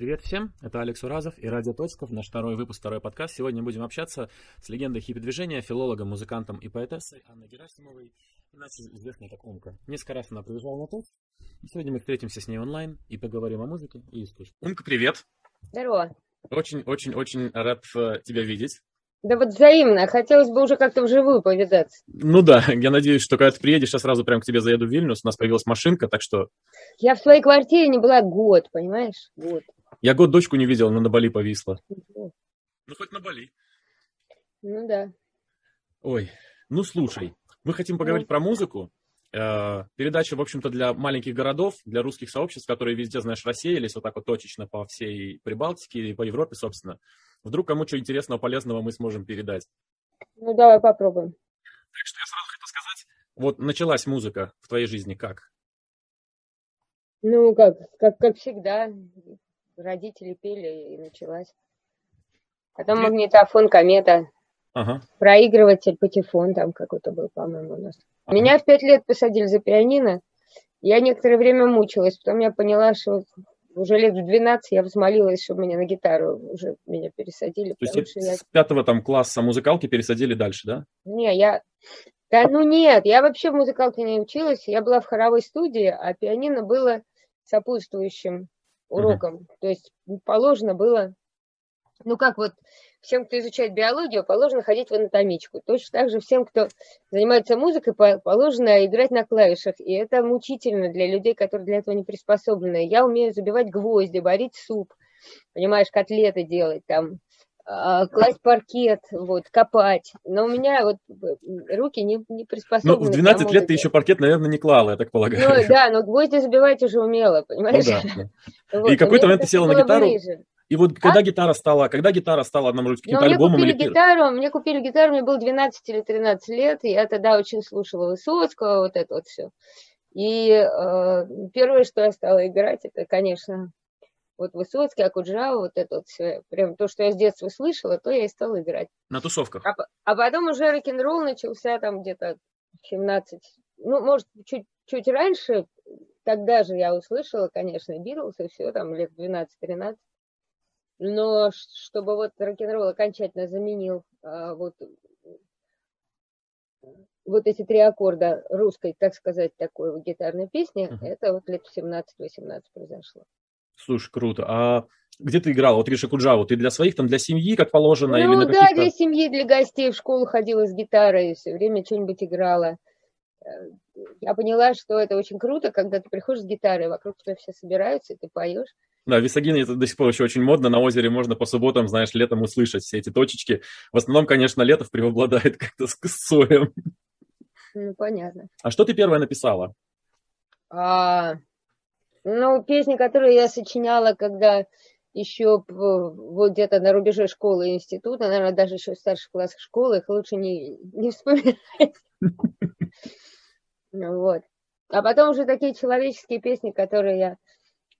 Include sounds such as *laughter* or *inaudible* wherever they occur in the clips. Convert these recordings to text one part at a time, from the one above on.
Привет всем, это Алекс Уразов и Радио Точков, наш второй выпуск, второй подкаст. Сегодня будем общаться с легендой хиппи-движения, филологом, музыкантом и поэтессой Анной Герасимовой, иначе известной как Умка. Несколько раз она приезжала на тут, сегодня мы встретимся с ней онлайн и поговорим о музыке и искусстве. Умка, привет! Здорово! Очень-очень-очень рад э, тебя видеть. Да вот взаимно. Хотелось бы уже как-то вживую повидаться. Ну да, *laughs* я надеюсь, что когда ты приедешь, я сразу прям к тебе заеду в Вильнюс. У нас появилась машинка, так что... Я в своей квартире не была год, понимаешь? Год. Я год дочку не видел, но на Бали повисла. Ну, Ну, хоть на Бали. Ну да. Ой, ну слушай, мы хотим поговорить про музыку. Э, Передача, в общем-то, для маленьких городов, для русских сообществ, которые везде, знаешь, рассеялись вот так вот точечно по всей Прибалтике и по Европе, собственно. Вдруг кому что интересного, полезного мы сможем передать. Ну давай попробуем. Так что я сразу хотел сказать, вот началась музыка в твоей жизни как? Ну как, как, как всегда. Родители пели и началась. Потом магнитофон, комета, Ага. проигрыватель, патефон там какой-то был, по-моему, у нас. ага. Меня в пять лет посадили за пианино. Я некоторое время мучилась, потом я поняла, что уже лет в 12 я взмолилась, чтобы меня на гитару уже меня пересадили, То есть я с пятого там класса музыкалки пересадили дальше, да? Не, я... Да ну нет, я вообще в музыкалке не училась. Я была в хоровой студии, а пианино было сопутствующим уроком. То есть положено было... Ну как вот всем, кто изучает биологию, положено ходить в анатомичку. Точно так же всем, кто занимается музыкой, по- положено играть на клавишах. И это мучительно для людей, которые для этого не приспособлены. Я умею забивать гвозди, варить суп, понимаешь, котлеты делать там класть паркет, вот, копать. Но у меня вот руки не, не Ну, приспособлены. в к 12 тому лет ты еще паркет, наверное, не клала, я так полагаю. Ну, *laughs* да, но гвозди забивать уже умела, Ну понимаешь? да, да. *laughs* Вот, И какой-то момент ты села на гитару, ближе. И вот когда гитара стала, когда гитара стала одному Но каким-то мне альбомом купили или гитару, мне купили гитару, мне было 12 или 13 лет, и я тогда очень слушала Высоцкого, вот это вот все. И э, первое, что я стала играть, это, конечно, вот Высоцкий, Акуджава, вот это вот все. Прям то, что я с детства слышала, то я и стала играть. на тусовках? А, а потом уже рок-н-ролл начался там где-то в 17, ну, может, чуть, чуть раньше, тогда же я услышала, конечно, Битлз и все, там лет 12-13. Но чтобы вот рок-н-ролл окончательно заменил а, вот, вот эти три аккорда русской, так сказать, такой вот гитарной песни, Мгм. это вот лет в 17-18 произошло. Слушай, круто. А где ты играла? Вот Риша Куджаву, ты для своих, там, для семьи, как положено, или Ну на да, для семьи, для гостей в школу ходила с гитарой, все время что-нибудь играла. Э, Я поняла, что это очень круто, когда ты приходишь с гитарой, вокруг тебя все собираются, и ты поешь. Да, в Висагине это до сих пор еще очень модно. На озере можно по субботам, знаешь, летом услышать все эти точечки. В основном, конечно, Летов преобладает *laughs* как-то с с соем. Ну, понятно. А что ты первое написала? А, ну, песни, которые я сочиняла, когда еще п- вот где-то на рубеже школы и института, наверное, даже еще в старших классах школы, их лучше не, не вспоминать. Ну, Вот. А потом уже такие человеческие песни, которые я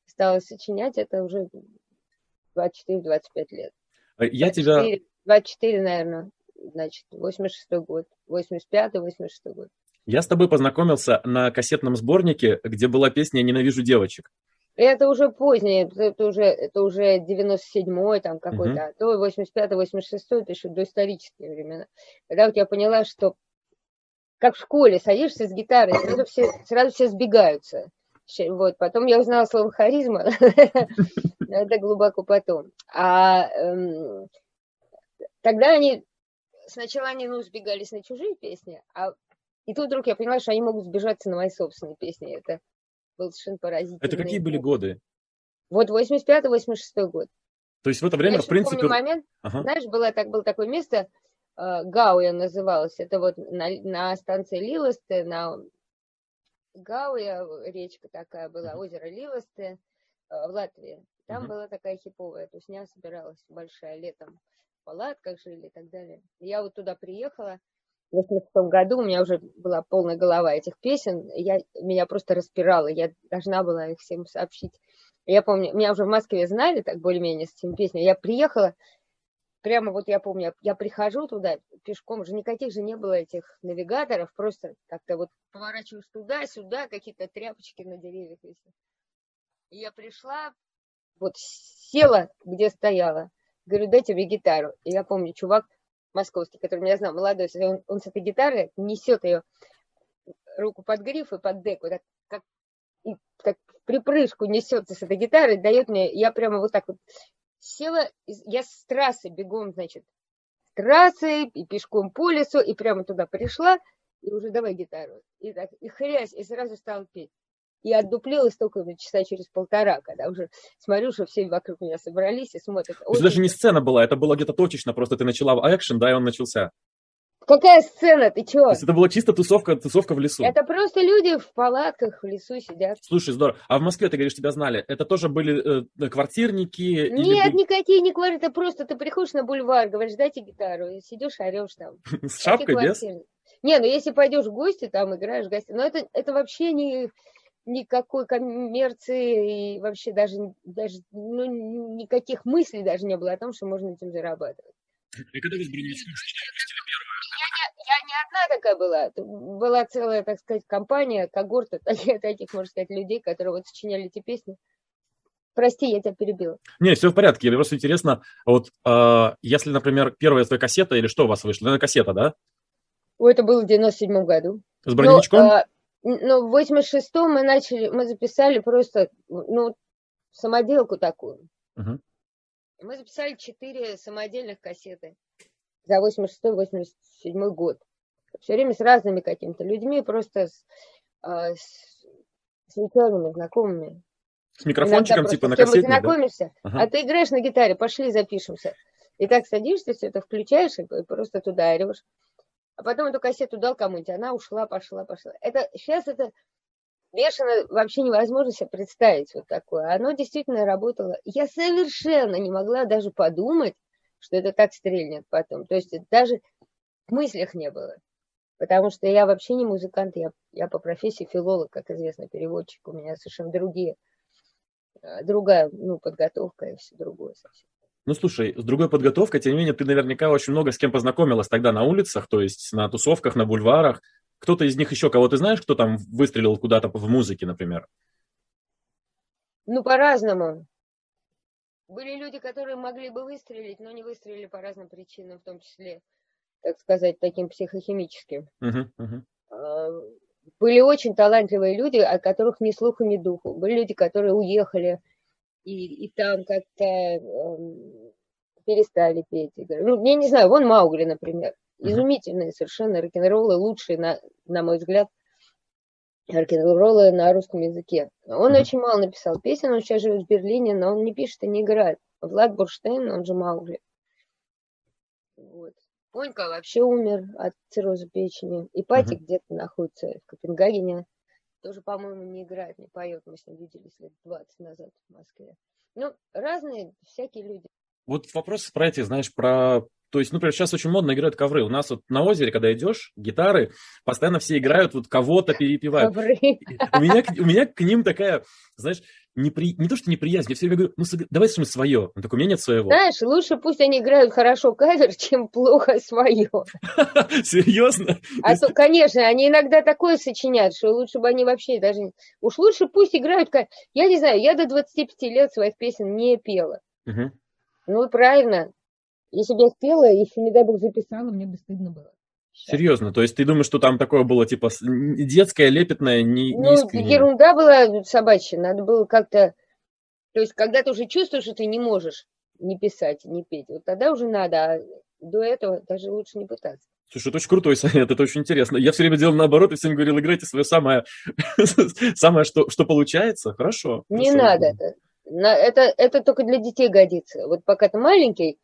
стала сочинять, это уже 24-25 лет. Э, Я тебя... 24, 24, наверное, значит, 86 год, 85-86 год. Я с тобой познакомился на кассетном сборнике, где была песня «Ненавижу девочек». Это уже позднее, это уже, это уже 97-й там какой-то, а то 85-86 это еще доисторические времена. Когда вот я поняла, что как в школе садишься с гитарой, сразу все, сразу все сбегаются. Вот, потом я узнала слово харизма, *laughs* это глубоко потом. А эм, тогда они, сначала они, ну, сбегались на чужие песни, а и тут вдруг я поняла, что они могут сбежаться на мои собственные песни. Это был совершенно поразительный. Это какие были годы? Вот 85-86 год. То есть в это Я время, еще в принципе... помню момент, Ага. знаешь, было, так, было такое место, э, Гауя называлось, это вот на, на станции Лилосте, на Гауя, речка такая была, озеро Лилосте э, в Латвии. Там Мгм. была такая хиповая тусня, собиралась большая летом, в палатках жили и так далее. Я вот туда приехала, 86 году у меня уже была полная голова этих песен, я, меня просто распирало, я должна была их всем сообщить. Я помню, меня уже в Москве знали так более-менее с этими песнями. Я приехала, прямо вот я помню, я, прихожу туда пешком, уже никаких же не было этих навигаторов, просто как-то вот поворачиваешь туда-сюда, какие-то тряпочки на деревьях. И я пришла, вот села, где стояла. Говорю, дайте мне гитару. И я помню, чувак московский, который меня знал, молодой, он, он с этой гитары несет ее руку под гриф и под деку, так, как, и, так припрыжку несется с этой гитары, дает мне, я прямо вот так вот села, я с трассы бегом, значит, с трассы и пешком по лесу, и прямо туда пришла, и уже давай гитару. И так, и хрясь, и сразу стала петь. И отдуплилась только часа через полтора, когда уже смотрю, что все вокруг меня собрались и смотрят. Это даже не сцена была, это было где-то точечно, просто ты начала в экшен, да, и он начался. Какая сцена, ты чё? То есть это была чисто тусовка, тусовка в лесу? Это просто люди в палатках в лесу сидят. Слушай, здорово. А в Москве, ты говоришь, тебя знали, это тоже были э, квартирники? Нет, или... никакие не квартиры, это просто ты приходишь на бульвар, говоришь, дайте гитару, и сидишь, орешь там. *laughs* С шапкой, без? Не, ну если пойдешь в гости, там играешь в гости, но это, это вообще не никакой коммерции и вообще даже, даже ну, никаких мыслей даже не было о том, что можно этим зарабатывать. И когда вы с Броневичком я не, я не одна такая была. Была целая, так сказать, компания, когорта *laughs* таких, можно сказать, людей, которые вот сочиняли эти песни. Прости, я тебя перебила. Не, все в порядке. Мне просто интересно, вот э, если, например, первая твоя кассета или что у вас вышло? Наверное, кассета, да? Это было в 97 году. С броневичком? Ну, ну, в 86-м мы начали, мы записали просто, ну, самоделку такую. Угу. Мы записали четыре самодельных кассеты за 86-87 год. Все время с разными какими-то людьми, просто с, э, с, с нечаянными знакомыми. С микрофончиком типа на кассете, знакомишься, да? ага. а ты играешь на гитаре, пошли запишемся. И так садишься, все это включаешь и просто туда орешь а потом эту кассету дал кому-нибудь, она ушла, пошла, пошла. Это сейчас это бешено вообще невозможно себе представить вот такое. Оно действительно работало. Я совершенно не могла даже подумать, что это так стрельнет потом. То есть даже в мыслях не было. Потому что я вообще не музыкант, я, я по профессии филолог, как известно, переводчик. У меня совершенно другие, э, другая ну, подготовка и все другое совсем. Ну, слушай, с другой подготовкой, тем не менее, ты наверняка очень много с кем познакомилась тогда на улицах, то есть на тусовках, на бульварах. Кто-то из них еще, кого ты знаешь, кто там выстрелил куда-то в музыке, например? Ну, по-разному. Были люди, которые могли бы выстрелить, но не выстрелили по разным причинам, в том числе, так сказать, таким психохимическим. Uh-huh, uh-huh. Были очень талантливые люди, о которых ни слуху, ни духу. Были люди, которые уехали, и, и там как-то э, перестали петь. Ну, я не знаю, вон Маугли, например. Изумительные совершенно рок-н-роллы, лучшие, на, на мой взгляд, рок-н-роллы на русском языке. Он очень мало написал песен, он сейчас живет в Берлине, но он не пишет и не играет. Влад Бурштейн, он же Маугли. Вот. Понька вообще умер от цирроза печени. И Пати uh-huh. где-то находится в Копенгагене тоже, по-моему, не играет, не поет. Мы с ним виделись лет 20 назад в Москве. Ну, разные всякие люди. Вот вопрос про эти, знаешь, про то есть, например, сейчас очень модно играют ковры. У нас вот на озере, когда идешь, гитары, постоянно все играют, вот кого-то перепевают. Ковры. У меня, у меня к ним такая, знаешь, непри... не то, что неприязнь, я все время говорю, ну, давай мы свое. Он такой, у меня нет своего. Знаешь, лучше пусть они играют хорошо кавер, чем плохо свое. *laughs* Серьезно? А то, конечно, они иногда такое сочиняют, что лучше бы они вообще даже... Уж лучше пусть играют... Я не знаю, я до 25 лет своих песен не пела. Ну, правильно, если бы я спела, если, не дай бог, записала, мне бы стыдно было. Серьезно, то есть ты думаешь, что там такое было, типа, детское, лепетное, не, Ну, искреннее? ерунда была собачья, надо было как-то... То есть, когда ты уже чувствуешь, что ты не можешь не писать, не петь, вот тогда уже надо, а до этого даже лучше не пытаться. Слушай, это очень крутой совет, это очень интересно. Я все время делал наоборот и всем говорил, играйте свое самое, *laughs* самое что, что получается. Хорошо. Не надо это. это. Это только для детей годится. Вот пока ты маленький,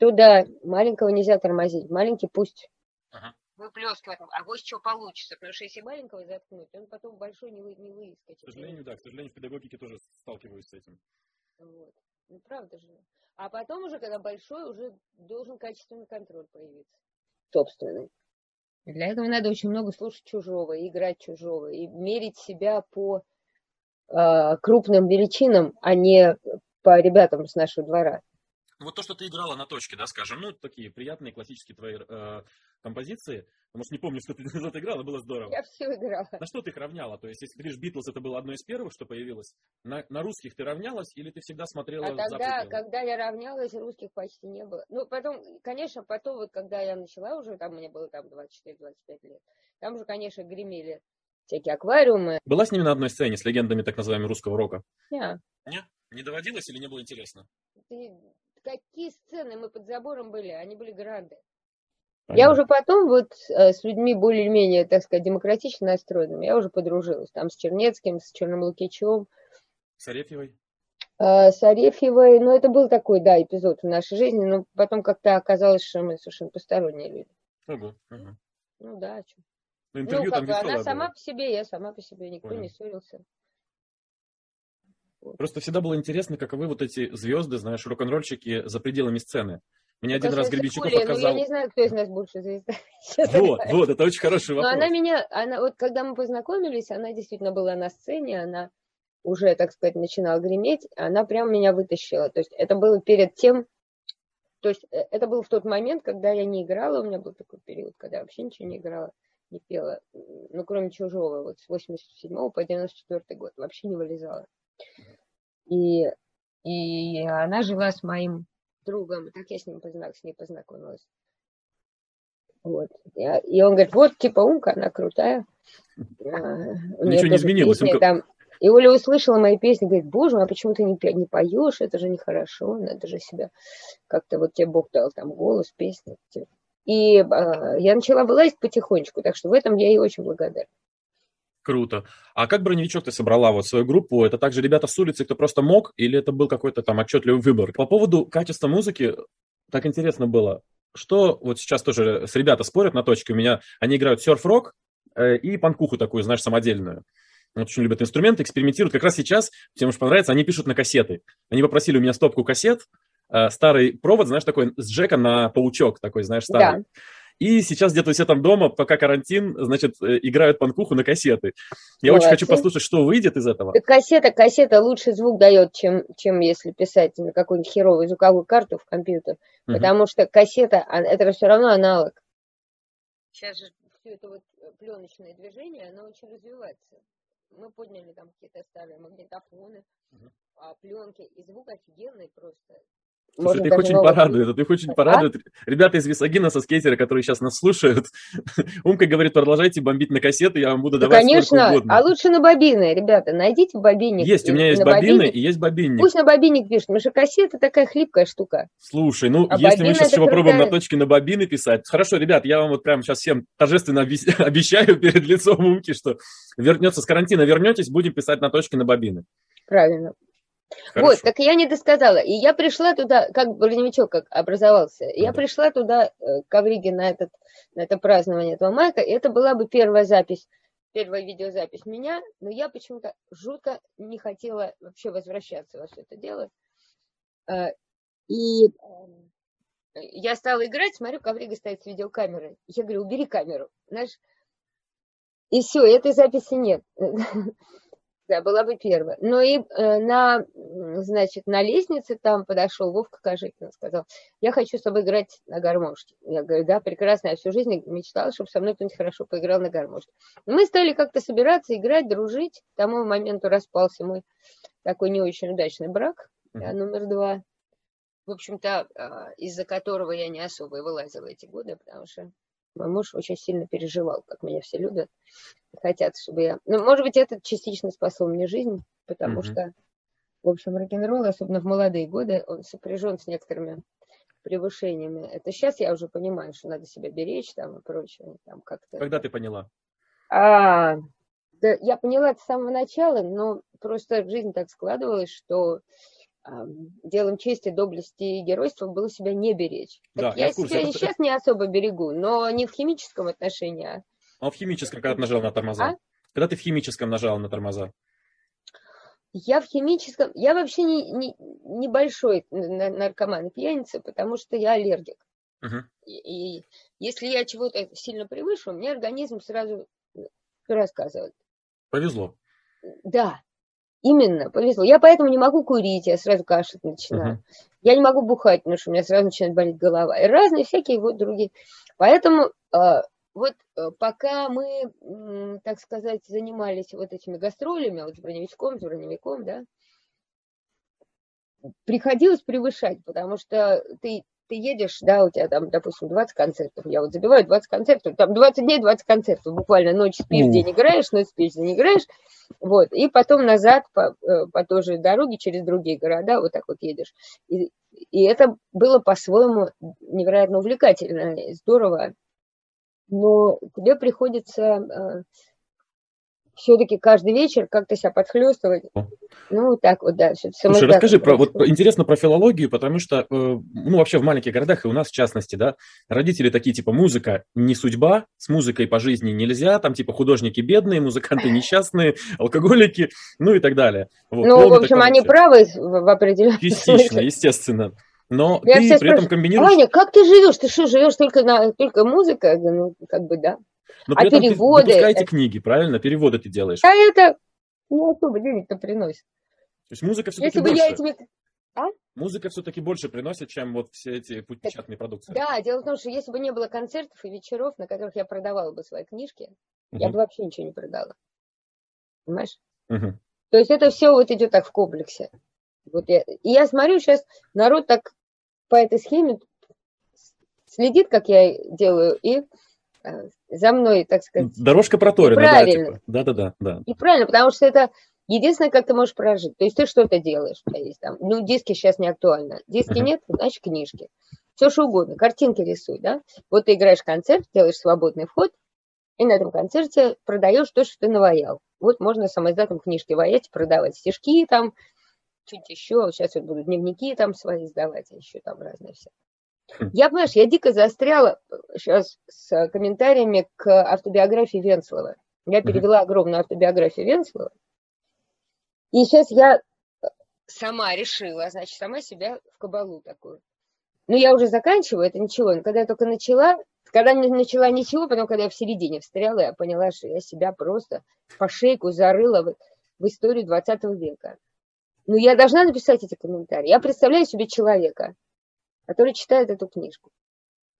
Туда маленького нельзя тормозить. Маленький пусть ага. выплескивает. А вот что получится. Потому что если маленького заткнуть, он потом большой не, вы, не выискать. К сожалению, да. К сожалению, в педагогике тоже сталкиваюсь с этим. Вот. Ну, правда же. А потом уже, когда большой, уже должен качественный контроль появиться. Собственный. Для этого надо очень много слушать чужого, играть чужого, и мерить себя по крупным величинам, а не по ребятам с нашего двора. вот то, что ты играла на точке, да, скажем, ну, такие приятные классические твои э, композиции, может, не помню, что ты на играла, было здорово. Я все играла. На что ты их равняла? То есть, если ты говоришь, Битлз это было одно из первых, что появилось, на, на русских ты равнялась или ты всегда смотрела А тогда, когда я равнялась, русских почти не было. Ну, потом, конечно, потом, вот когда я начала уже, там мне было там 24-25 лет, там уже, конечно, гремели всякие аквариумы. Была с ними на одной сцене, с легендами так называемого русского рока? Нет. Нет? Не доводилось или не было интересно? Ты какие сцены мы под забором были, они были гранды. Понятно. Я уже потом вот э, с людьми более-менее, так сказать, демократично настроенными, я уже подружилась. Там с Чернецким, с Черным Лукичем. С Арефьевой? Э, с Арефьевой, ну это был такой, да, эпизод в нашей жизни, но потом как-то оказалось, что мы совершенно посторонние люди. Ого, ага. Ну да, а что. Интервью ну, как бы, она сама было. по себе, я сама по себе, никто Понял. не ссорился. Просто всегда было интересно, каковы вот эти звезды, знаешь, рок-н-ролльщики за пределами сцены. Меня один раз Гребенщиков показал... Ну, я не знаю, кто из нас больше звезда. *laughs* Вот, вот, это очень хороший вопрос. Но она меня, она, вот когда мы познакомились, она действительно была на сцене, она уже, так сказать, начинала греметь, она прям меня вытащила. То есть это было перед тем, то есть э, это был в тот момент, когда я не играла, у меня был такой период, когда я вообще ничего не играла, не пела, ну, кроме чужого, вот с 87 по 94 год, вообще не вылезала. И, и она жила с моим другом, и так я с ним познак, с ней познакомилась. Вот. И он говорит, вот, типа, Умка, она крутая. А, Ничего не изменилось. Песни, там, и Оля услышала мои песни, говорит, боже а почему ты не, не поешь? Это же нехорошо, надо же себя как-то, вот тебе Бог дал там голос, песни. И э, я начала вылазить потихонечку, так что в этом я ей очень благодарна. Круто. А как броневичок ты собрала вот свою группу? Это также ребята с улицы, кто просто мог, или это был какой-то там отчетливый выбор? По поводу качества музыки, так интересно было, что вот сейчас тоже с ребята спорят на точке, у меня они играют серф-рок э, и панкуху такую, знаешь, самодельную. Вот очень любят инструменты, экспериментируют. Как раз сейчас, всем уж понравится, они пишут на кассеты. Они попросили у меня стопку кассет, старый провод, знаешь, такой с джека на паучок такой, знаешь, старый. Да. И сейчас где-то все там дома, пока карантин, значит, э, играют панкуху на кассеты. Я Молодцы. очень хочу послушать, что выйдет из этого. Так кассета, кассета лучше звук дает, чем, чем если писать на какую-нибудь херовую звуковую карту в компьютер. Угу. Потому что кассета, а, это все равно аналог. Сейчас же все это вот э, пленочное движение, оно очень развивается. Мы подняли там какие-то старые магнитофоны, угу. пленки, и звук офигенный просто. Слушай, их очень порадует, это их очень а? порадует. Ребята из Висагина со скейтера, которые сейчас нас слушают, *laughs* Умка говорит, продолжайте бомбить на кассеты, я вам буду давать ну, конечно, угодно. а лучше на бобины, ребята, найдите бобинник. Есть, у меня есть бобины бобинник. и есть бобинник. Пусть на бобинник пишут, потому что кассета такая хлипкая штука. Слушай, ну, а если мы сейчас еще попробуем на точке на бобины писать, хорошо, ребят, я вам вот прямо сейчас всем торжественно *laughs* обещаю перед лицом Умки, что вернется с карантина, вернетесь, будем писать на точке на бобины. Правильно. Хорошо. Вот, так я не досказала. И я пришла туда, как броневичок как образовался, mm-hmm. я пришла туда, э, к Авриге, на, этот, на это празднование этого майка, и это была бы первая запись, первая видеозапись меня, но я почему-то жутко не хотела вообще возвращаться во все это дело. Э, и эм, я стала играть, смотрю, Коврига стоит с видеокамерой. Я говорю, убери камеру. Знаешь, и все, этой записи нет. *laughs* да, была бы первая. Но и э, на, значит, на лестнице там подошел Вовка Кожикин, сказал, я хочу с тобой играть на гармошке. Я говорю, да, прекрасно, я всю жизнь мечтала, чтобы со мной кто-нибудь хорошо поиграл на гармошке. Мы стали как-то собираться, играть, дружить. К тому моменту распался мой такой не очень удачный брак, да, номер два. В общем-то, а, из-за которого я не особо и вылазила эти годы, потому что мой муж очень сильно переживал, как меня все любят, хотят, чтобы я... Ну, может быть, это частично спасло мне жизнь, потому mm-hmm. что, в общем, рок-н-ролл, особенно в молодые годы, он сопряжен с некоторыми превышениями. Это сейчас я уже понимаю, что надо себя беречь там и прочее. Там как-то... Когда ты поняла? А, да, я поняла это с самого начала, но просто жизнь так складывалась, что делом чести, доблести и геройства было себя не беречь. Да, я, я себя это... сейчас не особо берегу, но не в химическом отношении. А, а в химическом, когда ты нажал на тормоза? А? Когда ты в химическом нажал на тормоза? Я в химическом... Я вообще не, не, небольшой наркоман и пьяница, потому что я аллергик. Угу. И, и если я чего-то сильно превышу, мне организм сразу рассказывает. Повезло. Да, Именно, повезло. Я поэтому не могу курить, я сразу кашлять начинаю. Uh-huh. Я не могу бухать, потому что у меня сразу начинает болеть голова. И разные всякие вот другие. Поэтому э, вот э, пока мы, так сказать, занимались вот этими гастролями, вот с броневичком, с броневиком, да, приходилось превышать, потому что ты, ты едешь, да, у тебя там, допустим, 20 концертов, я вот забиваю 20 концертов, там 20 дней, 20 концертов, буквально ночь спишь, mm. день играешь, ночь спишь, день играешь, вот, и потом назад по, э, по той же дороге через другие города вот так вот едешь. И, и это было по-своему невероятно увлекательно, здорово, но тебе приходится э, все-таки каждый вечер как-то себя подхлестывать. Ну, так вот, да. Слушай, расскажи, про, вот, интересно про филологию, потому что, э, ну, вообще в маленьких городах, и у нас в частности, да, родители такие, типа, музыка не судьба, с музыкой по жизни нельзя, там, типа, художники бедные, музыканты *laughs* несчастные, алкоголики, ну и так далее. Вот, ну, в общем, они правы в определенном Частично, естественно. Но я ты при этом комбинируешь... Аня, как ты живешь? Ты что, живешь только на только музыка? Ну, как бы, да. Но а при а этом переводы... ты выпускаете книги, правильно? Переводы ты делаешь. А это не особо денег-то приносит. То есть музыка все-таки Если больше... бы я этими... А? Музыка все-таки больше приносит, чем вот все эти печатные продукции. Да, дело в том, что если бы не было концертов и вечеров, на которых я продавала бы свои книжки, угу. я бы вообще ничего не продала. Понимаешь? Угу. То есть это все вот идет так в комплексе. Вот я, и я смотрю сейчас, народ так по этой схеме следит, как я делаю, и за мной, так сказать. Дорожка проторена, да, типа. да, да, да, да. И правильно, потому что это единственное, как ты можешь прожить. То есть ты что-то делаешь, у тебя есть там. Ну, диски сейчас не актуально. Диски uh-huh. нет, значит, книжки. Все что угодно, картинки рисуй, да. Вот ты играешь концерт, делаешь свободный вход, и на этом концерте продаешь то, что ты наваял. Вот можно самоиздатом книжки ваять, продавать стишки там, чуть еще, сейчас вот буду дневники там свои сдавать, а еще там разные все. Хм. Я, понимаешь, я дико застряла сейчас с комментариями к автобиографии Венслова. Я перевела огромную автобиографию Венслова. И сейчас я сама решила, значит, сама себя в кабалу такую. Ну, я уже заканчиваю, это ничего. Но когда я только начала, когда не начала ничего, потом, когда я в середине встряла, я поняла, что я себя просто по шейку зарыла в, в историю 20 века. Но я должна написать эти комментарии. Я представляю себе человека, который читает эту книжку.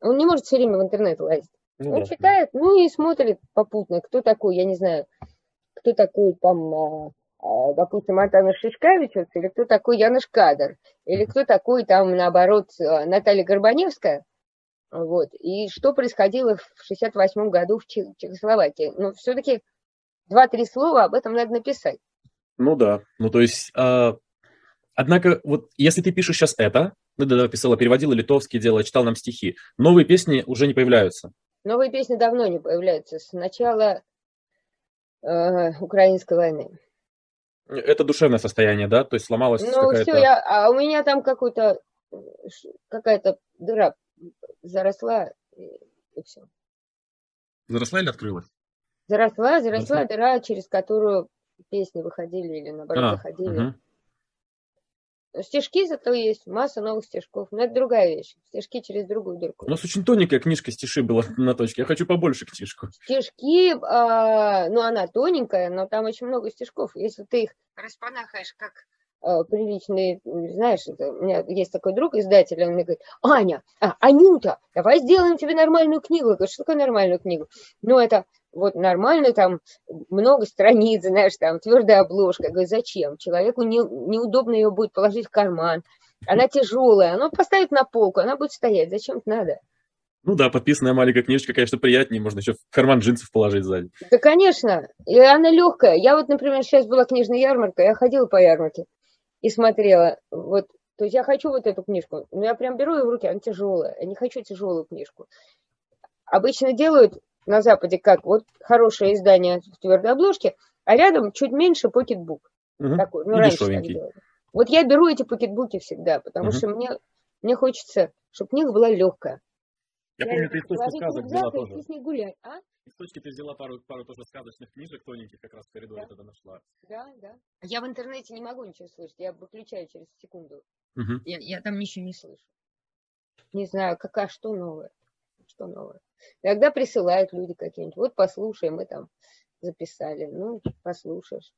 Он не может все время в интернет лазить. Ну, Он да. читает, ну и смотрит попутно, кто такой, я не знаю, кто такой там, а, а, допустим, Антон Шишкевичус, или кто такой Яныш Кадр, или кто такой там, наоборот, а, Наталья Горбаневская, вот, и что происходило в 68 году в Чехословакии. Но все-таки два-три слова об этом надо написать. Ну да, ну то есть, э, однако, вот если ты пишешь сейчас это, ну да, писала, переводила литовский, делала, читал нам стихи, новые песни уже не появляются. Новые песни давно не появляются, с начала э, украинской войны. Это душевное состояние, да? То есть сломалась ну, какая-то... все, я, а у меня там какой-то, какая-то дыра заросла, и, и все. Заросла или открылась? Заросла, заросла, заросла дыра, через которую песни выходили или наоборот а, заходили. Угу. Стишки зато есть, масса новых стишков. Но это другая вещь. Стишки через другую дырку. У нас очень тоненькая книжка стиши была *laughs* на точке. Я хочу побольше книжку. Стишки, э, ну она тоненькая, но там очень много стишков. Если ты их распанахаешь как э, приличные, знаешь, это, у меня есть такой друг, издатель, он мне говорит, Аня, а, Анюта, давай сделаем тебе нормальную книгу. Я говорю, что такое нормальную книгу? Ну, это вот нормально там много страниц, *laughs* знаешь, там твердая обложка. Я говорю, зачем? Человеку не, неудобно ее будет положить в карман. Она тяжелая, она поставит на полку, она будет стоять. Зачем это надо? Ну да, подписанная маленькая книжка, конечно, приятнее, можно еще в карман джинсов положить сзади. Да, конечно, и она легкая. Я вот, например, сейчас была книжная ярмарка, я ходила по ярмарке и смотрела, вот, то есть я хочу вот эту книжку, но я прям беру ее в руки, она тяжелая, я не хочу тяжелую книжку. Обычно делают на Западе как вот хорошее издание в твердой обложке, а рядом чуть меньше покетбук. Угу. Такой, ну, раньше так делали. Вот я беру эти покетбуки всегда, потому угу. что мне, мне хочется, чтобы книга была легкая. Я, я помню, ты из точки сказок взяла тоже. С ней гулять, а? Из точки ты взяла пару, пару тоже сказочных книжек тоненьких, как раз в коридоре да. тогда нашла. Да, да. Я в интернете не могу ничего слышать, я выключаю через секунду. Угу. Я, я там ничего не слышу. Не знаю, какая, что новое. Что новое. Иногда присылают люди какие-нибудь, вот послушай, мы там записали, ну, послушаешь.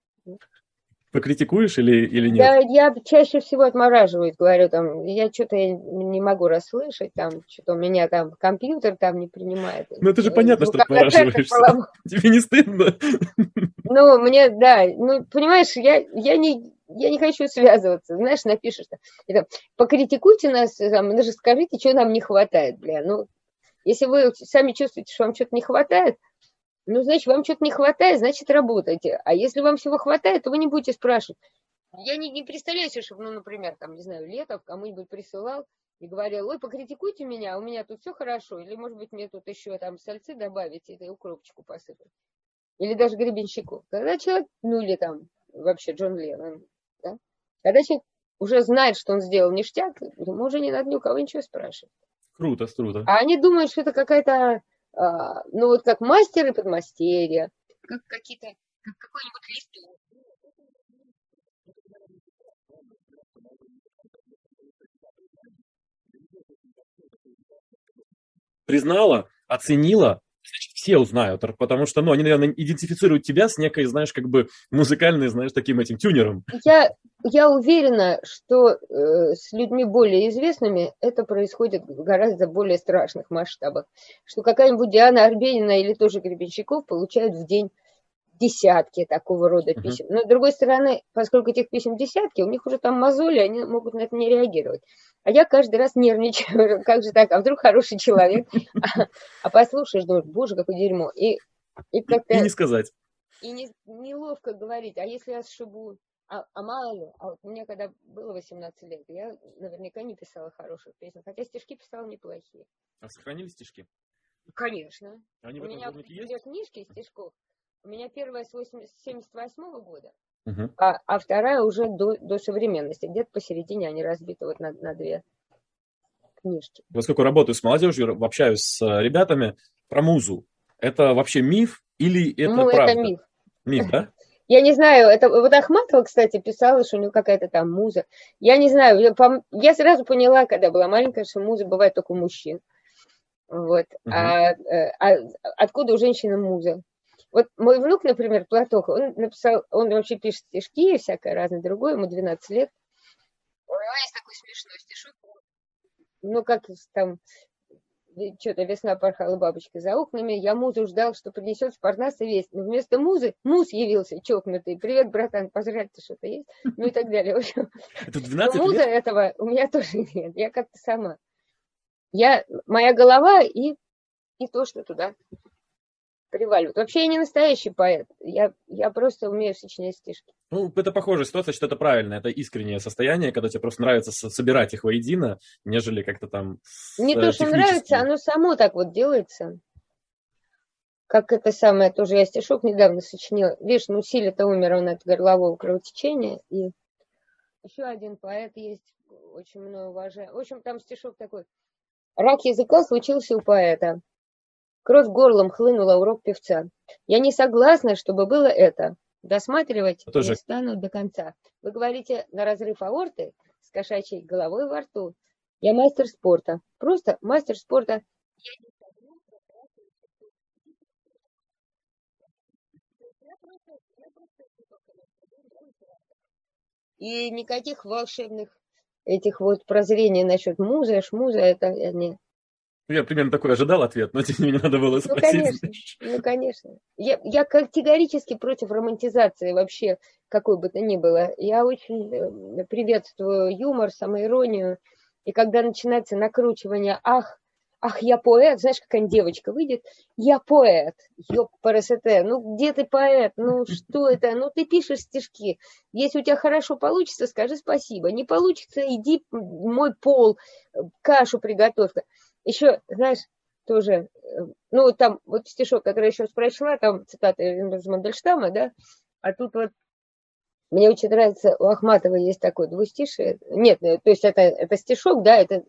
покритикуешь или, или нет? Да, я чаще всего отмораживаюсь, говорю, там, я что-то не могу расслышать, там, что-то у меня там компьютер там не принимает. Ну, это же понятно, что отмораживаешься. *laughs* Тебе не стыдно? Ну, мне, да, ну, понимаешь, я, я не, я не хочу связываться, знаешь, напишешь, это, покритикуйте нас, там, даже скажите, что нам не хватает, бля, ну, если вы сами чувствуете, что вам что-то не хватает, ну, значит, вам что-то не хватает, значит, работайте. А если вам всего хватает, то вы не будете спрашивать. Я не, не представляю себе, чтобы, ну, например, там, не знаю, Летов кому-нибудь присылал и говорил, ой, покритикуйте меня, у меня тут все хорошо, или, может быть, мне тут еще там сальцы добавить и укропчику посыпать. Или даже гребенщику. Когда человек, ну, или там вообще Джон Леннон, да? Когда человек уже знает, что он сделал ништяк, ему уже не надо ни у кого ничего спрашивать. Круто, круто. А они думают, что это какая-то а, ну вот как мастер и подмастерье, как какие-то, как какой-нибудь листок. Признала, оценила, все узнают, потому что, ну, они, наверное, идентифицируют тебя с некой, знаешь, как бы музыкальной, знаешь, таким этим тюнером. Я, я уверена, что э, с людьми более известными это происходит в гораздо более страшных масштабах, что какая-нибудь Диана Арбенина или тоже Гребенщиков получают в день десятки такого рода писем. Но, с другой стороны, поскольку этих писем десятки, у них уже там мозоли, они могут на это не реагировать. А я каждый раз нервничаю, *laughs* как же так, а вдруг хороший человек, а, *laughs* а послушаешь, думаешь, боже, какое дерьмо. И, и, как-то, и не сказать. И не, неловко говорить, а если я сшибу, а, а мало ли, а вот мне когда было 18 лет, я наверняка не писала хороших песен, хотя стишки писала неплохие. А сохранили стишки? Конечно. Они у меня есть? книжки стишков, у меня первая с 78 года, угу. а, а вторая уже до, до современности. Где-то посередине они разбиты вот на, на две книжки. Поскольку работаю с молодежью, общаюсь с э, ребятами про музу. Это вообще миф или это ну, правда? это миф. Миф, да? Я не знаю, это вот Ахматова, кстати, писала, что у него какая-то там муза. Я не знаю, я, я сразу поняла, когда была маленькая, что муза бывает только у мужчин. Вот. Угу. А, э, а откуда у женщины муза? Вот мой внук, например, Платоха, он написал, он вообще пишет стишки и всякое разное другое, ему 12 лет. У него есть такой смешной стишок. Ну, как там, что-то весна порхала бабочка за окнами, я музу ждал, что принесет с Парнаса весть. Но вместо музы муз явился чокнутый. Привет, братан, пожрать ты что-то есть? Ну и так далее. В общем, Это 12 муза лет? этого у меня *laughs* тоже нет. Я как-то сама. Я, моя голова и, и то, что туда приваливают. Вообще я не настоящий поэт, я, я просто умею сочинять стишки. Ну, это похожая ситуация, что это правильно, это искреннее состояние, когда тебе просто нравится собирать их воедино, нежели как-то там... Не то, что нравится, оно само так вот делается. Как это самое, тоже я стишок недавно сочинила. Видишь, ну Силя-то умер он от горлового кровотечения, и еще один поэт есть, очень много уважаю. В общем, там стишок такой. Рак языка случился у поэта. Кровь горлом хлынула урок певца. Я не согласна, чтобы было это. Досматривать Тоже... не стану до конца. Вы говорите на разрыв аорты с кошачьей головой во рту. Я мастер спорта. Просто мастер спорта. И никаких волшебных этих вот прозрений насчет музы, шмуза, это не, я примерно такой ожидал ответ, но тем не надо было спросить. Ну, конечно. Ну, конечно. Я, я категорически против романтизации вообще какой бы то ни было. Я очень э, приветствую юмор, самоиронию. И когда начинается накручивание, ах, ах, я поэт, знаешь, какая девочка выйдет, я поэт, ёп, парасете, ну где ты поэт, ну что это, ну ты пишешь стишки, если у тебя хорошо получится, скажи спасибо, не получится, иди мой пол, э, кашу приготовь. Еще, знаешь, тоже, э, ну, там вот стишок, который я сейчас прочла, там цитата из Мандельштама, да, а тут вот мне очень нравится, у Ахматова есть такой двустишие. Нет, э, то есть это, это стишок, да, это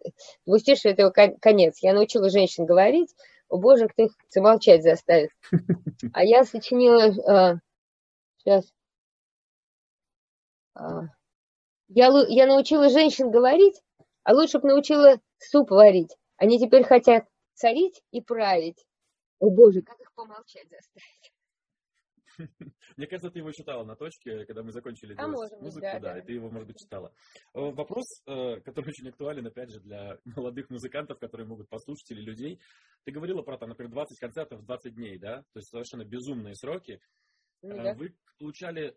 двустишие, это его конец. Я научила женщин говорить, о боже, кто их замолчать заставит. А я сочинила, а, сейчас, а, я, я научила женщин говорить, а лучше бы научила суп варить. Они теперь хотят царить и править. О боже, как их помолчать заставить. *laughs* Мне кажется, ты его читала на точке, когда мы закончили а делать быть, музыку, да, да, да. и ты его, может быть, читала. Э, вопрос, э, который очень актуален, опять же, для *laughs* молодых музыкантов, которые могут послушать или людей. Ты говорила про, там, например, 20 концертов в 20 дней, да? То есть совершенно безумные сроки. Ну, Э, да. Вы получали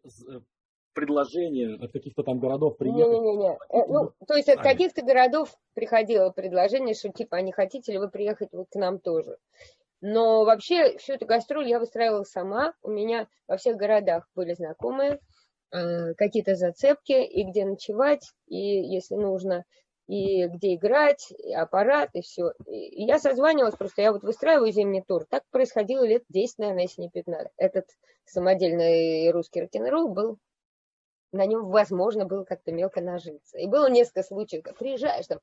предложения от каких-то там городов приехать? Не-не-не. Э, Ну, то есть от каких-то городов приходило предложение, что типа, а не хотите ли вы приехать вот к нам тоже? Но вообще всю эту гастроль я выстраивала сама. У меня во всех городах были знакомые, э, какие-то зацепки, и где ночевать, и если нужно, и где играть, и аппарат, и все. И я созванивалась, просто я вот выстраиваю зимний тур. Так происходило лет 10, наверное, если не 15. Этот самодельный русский рок-н-ролл был на нем возможно было как-то мелко нажиться. И было несколько случаев, как приезжаешь там,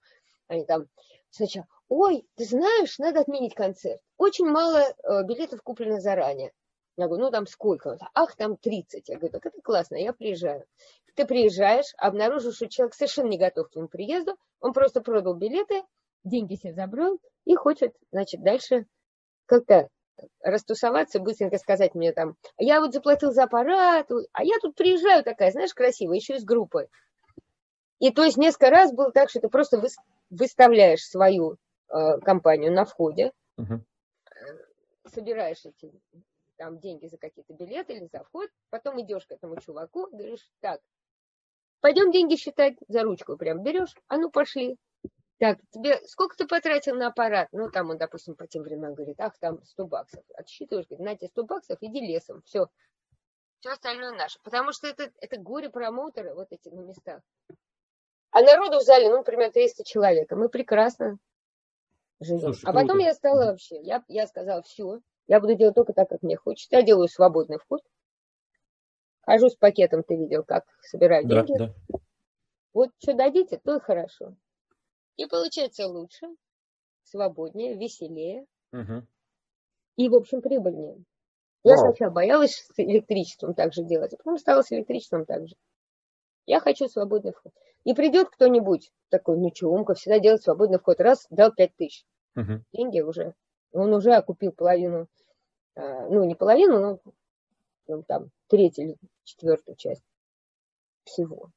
они там сначала, ой, ты знаешь, надо отменить концерт. Очень мало э, билетов куплено заранее. Я говорю, ну там сколько? Ах, там 30. Я говорю, так это классно, я приезжаю. Ты приезжаешь, обнаружишь, что человек совершенно не готов к твоему приезду, он просто продал билеты, деньги себе забрал и хочет, значит, дальше как-то растусоваться, быстренько сказать мне там, я вот заплатил за аппарат, а я тут приезжаю такая, знаешь, красивая, еще и с группой. И то есть несколько раз было так, что ты просто выс- выставляешь свою э, компанию на входе, Мгм. собираешь эти там деньги за какие-то билеты или за вход, потом идешь к этому чуваку, говоришь, так, пойдем деньги считать, за ручку прям берешь, а ну пошли. Так, тебе сколько ты потратил на аппарат? Ну, там он, допустим, по тем временам говорит, ах, там 100 баксов. Отсчитываешь, говорит, на тебе 100 баксов, иди лесом, все. Все остальное наше. Потому что это, это горе-промоутеры вот эти на местах. А народу в зале, ну, например, 300 человек. и Мы прекрасно живем. Слушай, а потом круто. я стала вообще, я, я сказала, все, я буду делать только так, как мне хочется. Я делаю свободный вход. Хожу с пакетом, ты видел, как собираю Да, деньги. да. Вот что дадите, то и хорошо. И получается лучше, свободнее, веселее Мгм. и, в общем, прибыльнее. Я Вау. сначала боялась с электричеством так же делать, а потом стала с электричеством так же. Я хочу свободный вход. И придет кто-нибудь такой, ну че, Умка всегда делает свободный вход. Раз, дал пять тысяч. Мгм. Деньги уже. Он уже окупил половину, а, ну не половину, но ну, там третью или четвертую часть всего.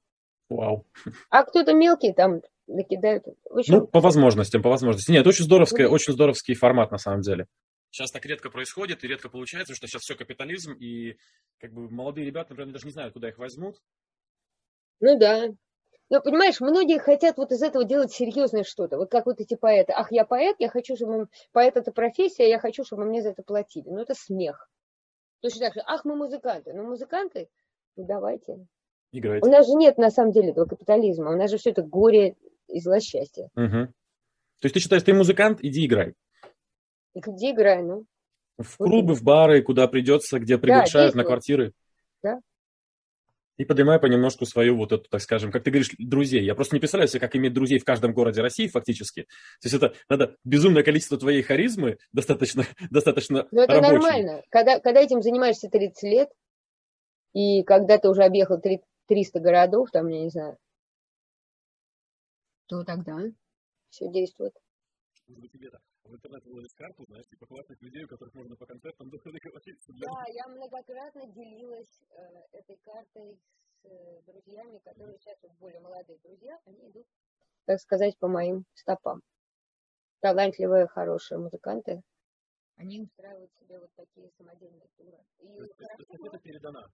Вау. А кто-то мелкий там накидают. В общем, Ну, по возможностям, по возможности. Нет, очень здоровский, Мгм. очень здоровский формат на самом деле. Сейчас так редко происходит и редко получается, что сейчас все капитализм, и как бы молодые ребята, например, даже не знают, куда их возьмут. Ну да. Но понимаешь, многие хотят вот из этого делать серьезное что-то. Вот как вот эти поэты. Ах, я поэт, я хочу, чтобы... Поэт это профессия, я хочу, чтобы мне за это платили. Ну это смех. Точно так же. Ах, мы музыканты. Ну музыканты, ну давайте. Играйте. У нас же нет на самом деле этого капитализма. У нас же все это горе и злосчастье. Мгм. То есть ты считаешь, ты музыкант, иди играй. И где играю? Ну, В клубы, в бары, куда придется, где приглашают на действует. квартиры. Да. И поднимай понемножку свою вот эту, так скажем, как ты говоришь, друзей. Я просто не представляю себе, как иметь друзей в каждом городе России фактически. То есть это надо безумное количество твоей харизмы, достаточно, *laughs* достаточно Но это рабочей. нормально. Когда, когда этим занимаешься 30 лет, и когда ты уже объехал три- 300 городов, там, я не знаю, то тогда все действует. Может быть, тебе-то в интернет выложить карту, знаешь, типа классных людей, у которых можно по концертам договориться. Для... Да, я многократно делилась э, этой картой с э, друзьями, которые сейчас вот более молодые друзья, они идут, так сказать, по моим стопам. Талантливые, хорошие музыканты. Они устраивают себе вот такие самодельные туры. И То есть, то есть хорошо. это передана.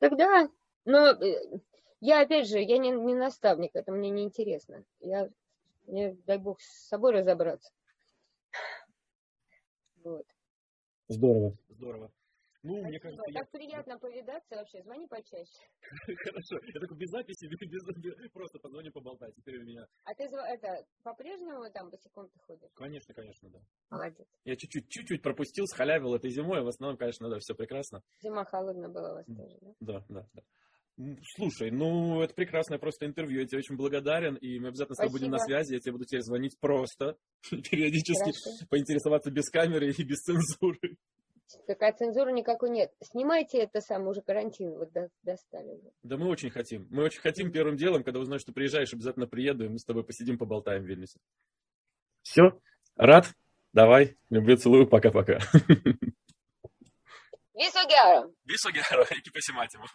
Тогда, но э, я опять же, я не, не наставник, это мне не интересно. Я, мне, дай бог, с собой разобраться. Вот. Здорово. Здорово. Ну, мне Спасибо. кажется, я... Так приятно повидаться вообще. Звони почаще. *laughs* Хорошо. Я такой без записи, без, без- просто позвони поболтать. Теперь у меня... А ты это по-прежнему там босиком ты ходишь? Конечно, конечно, да. Молодец. Я чуть-чуть, чуть-чуть пропустил, схалявил этой зимой, а в основном, конечно, да, все прекрасно. Зима холодная была у вас тоже, да? Да, да, да. Слушай, ну, это прекрасное просто интервью, я тебе очень благодарен, и мы обязательно с тобой будем на связи, я тебе буду теперь звонить просто, *laughs* периодически Хорошо. поинтересоваться без камеры и без цензуры. Такая цензуры никакой нет. Снимайте это сам уже карантин, вот до- достали. Да мы очень хотим. Мы очень хотим первым делом, когда узнаешь, что приезжаешь, обязательно приеду, и мы с тобой посидим, поболтаем в Вильнюсе. Все, рад? Давай, люблю, целую, пока-пока. *laughs* Viso gero. Viso gero, *laughs* iki pasimatymų.